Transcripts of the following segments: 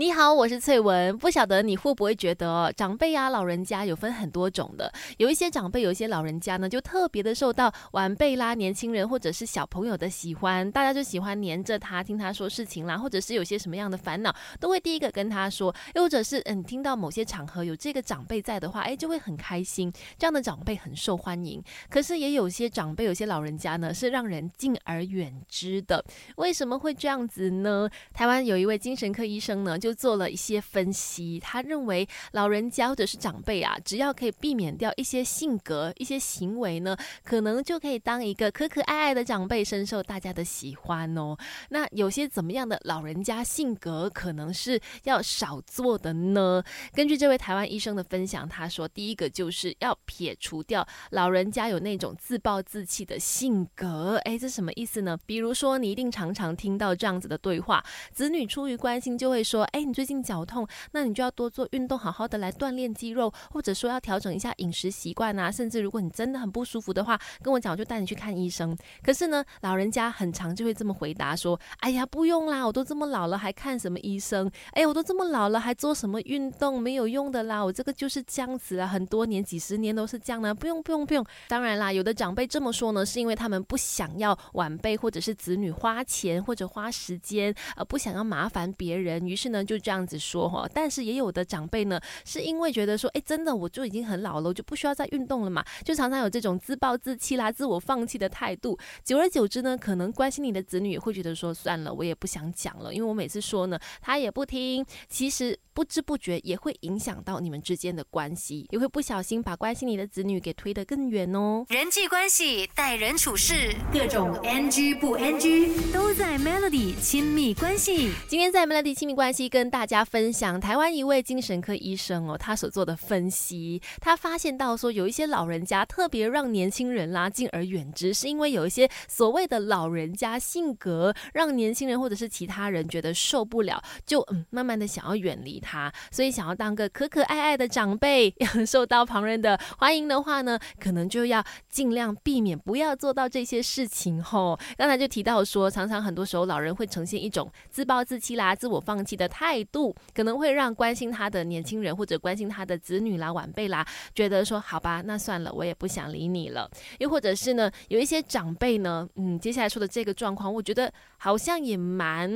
你好，我是翠文。不晓得你会不会觉得长辈呀、老人家有分很多种的？有一些长辈、有一些老人家呢，就特别的受到晚辈啦、年轻人或者是小朋友的喜欢，大家就喜欢黏着他，听他说事情啦，或者是有些什么样的烦恼，都会第一个跟他说。又或者是嗯，听到某些场合有这个长辈在的话，哎，就会很开心。这样的长辈很受欢迎。可是也有些长辈、有些老人家呢，是让人敬而远之的。为什么会这样子呢？台湾有一位精神科医生呢，就做了一些分析。他认为老人家或者是长辈啊，只要可以避免掉一些性格、一些行为呢，可能就可以当一个可可爱爱的长辈，深受大家的喜欢哦。那有些怎么样的老人家性格，可能是要少做的呢？根据这位台湾医生的分享，他说，第一个就是要撇除掉老人家有那种自暴自弃的性格。哎，这什么意思呢？比如说，你一定常常听到这样子的对话：子女出于关心，就会说：“，哎你最近脚痛，那你就要多做运动，好好的来锻炼肌肉，或者说要调整一下饮食习惯啊。甚至如果你真的很不舒服的话，跟我讲，我就带你去看医生。”可是呢，老人家很常就会这么回答说：“哎呀，不用啦，我都这么老了，还看什么医生？哎，我都这么老了，还做什么运动？没有用的啦，我这个就是这样子啊，很多年、几十年都是这样的，不用、不用、不用。当然啦，有的长辈这么说呢，是因为他们不想要晚辈或者是子女花钱或者花时间，呃，不想要麻烦别人，于是呢就这样子说哈。但是也有的长辈呢，是因为觉得说，哎，真的我就已经很老了，我就不需要再运动了嘛，就常常有这种自暴自弃啦、自我放弃的态度。久而久之呢，可能关心你的子女也会觉得说，算了，我也不想讲了，因为我每次说呢，他也不听。其实不知不觉也会影响到你们之间的关系，也会不小心把关心你的子女给推得更远哦。人际关系、待人处事，各种 NG 不 NG 都在 Melody 亲密关系。今天在 Melody 亲密关系跟大家分享台湾一位精神科医生哦，他所做的分析，他发现到说有一些老人家特别让年轻人啦敬而远之，是因为有一些所谓的老人家性格，让年轻人或者是其他人觉得受不了，就嗯慢慢的想要远离他，所以想要当个可可爱爱的长辈，受到旁人的欢迎的话呢，可能就要尽量避免不要做到这些事情吼。刚才就提到说，常常很多时候老人会呈现一种自暴自弃啦、自我放弃的态态度，可能会让关心他的年轻人或者关心他的子女啦、晚辈啦，觉得说好吧，那算了，我也不想理你了。又或者是呢，有一些长辈呢，嗯，接下来说的这个状况，我觉得好像也蛮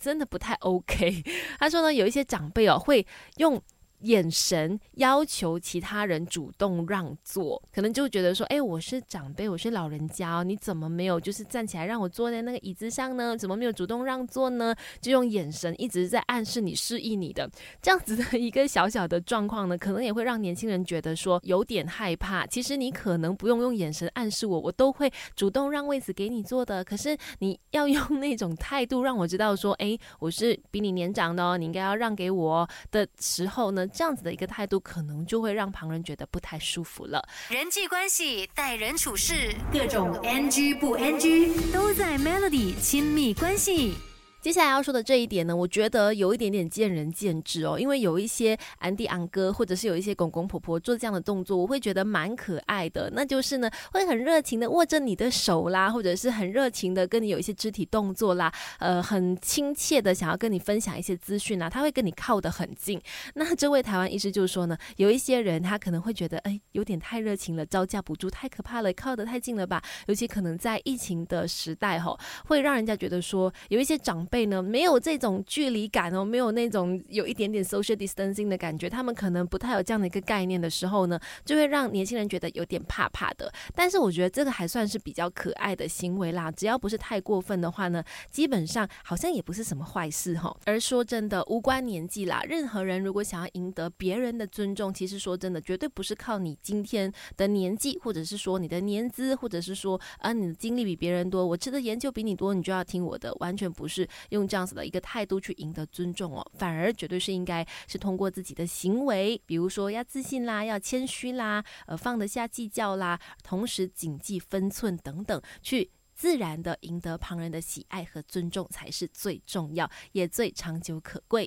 真的不太 OK。他说呢，有一些长辈哦，会用。眼神要求其他人主动让座，可能就觉得说，哎，我是长辈，我是老人家哦，你怎么没有就是站起来让我坐在那个椅子上呢？怎么没有主动让座呢？就用眼神一直在暗示你、示意你的这样子的一个小小的状况呢，可能也会让年轻人觉得说有点害怕。其实你可能不用用眼神暗示我，我都会主动让位子给你坐的。可是你要用那种态度让我知道说，哎，我是比你年长的哦，你应该要让给我的时候呢。这样子的一个态度，可能就会让旁人觉得不太舒服了。人际关系、待人处事，各种 NG 不 NG 都在 Melody 亲密关系。接下来要说的这一点呢，我觉得有一点点见仁见智哦。因为有一些安迪昂哥，或者是有一些公公婆婆做这样的动作，我会觉得蛮可爱的。那就是呢，会很热情的握着你的手啦，或者是很热情的跟你有一些肢体动作啦，呃，很亲切的想要跟你分享一些资讯啊，他会跟你靠得很近。那这位台湾医师就说呢，有一些人他可能会觉得，哎，有点太热情了，招架不住，太可怕了，靠得太近了吧？尤其可能在疫情的时代哈，会让人家觉得说，有一些长辈呢，没有这种距离感哦，没有那种有一点点 social distancing 的感觉，他们可能不太有这样的一个概念的时候呢，就会让年轻人觉得有点怕怕的。但是我觉得这个还算是比较可爱的行为啦，只要不是太过分的话呢，基本上好像也不是什么坏事哈。而说真的，无关年纪啦，任何人如果想要赢得别人的尊重，其实说真的，绝对不是靠你今天的年纪，或者是说你的年资，或者是说啊你的经历比别人多，我吃的研究比你多，你就要听我的，完全不是。用这样子的一个态度去赢得尊重哦，反而绝对是应该是通过自己的行为，比如说要自信啦，要谦虚啦，呃，放得下计较啦，同时谨记分寸等等，去自然的赢得旁人的喜爱和尊重，才是最重要也最长久可贵。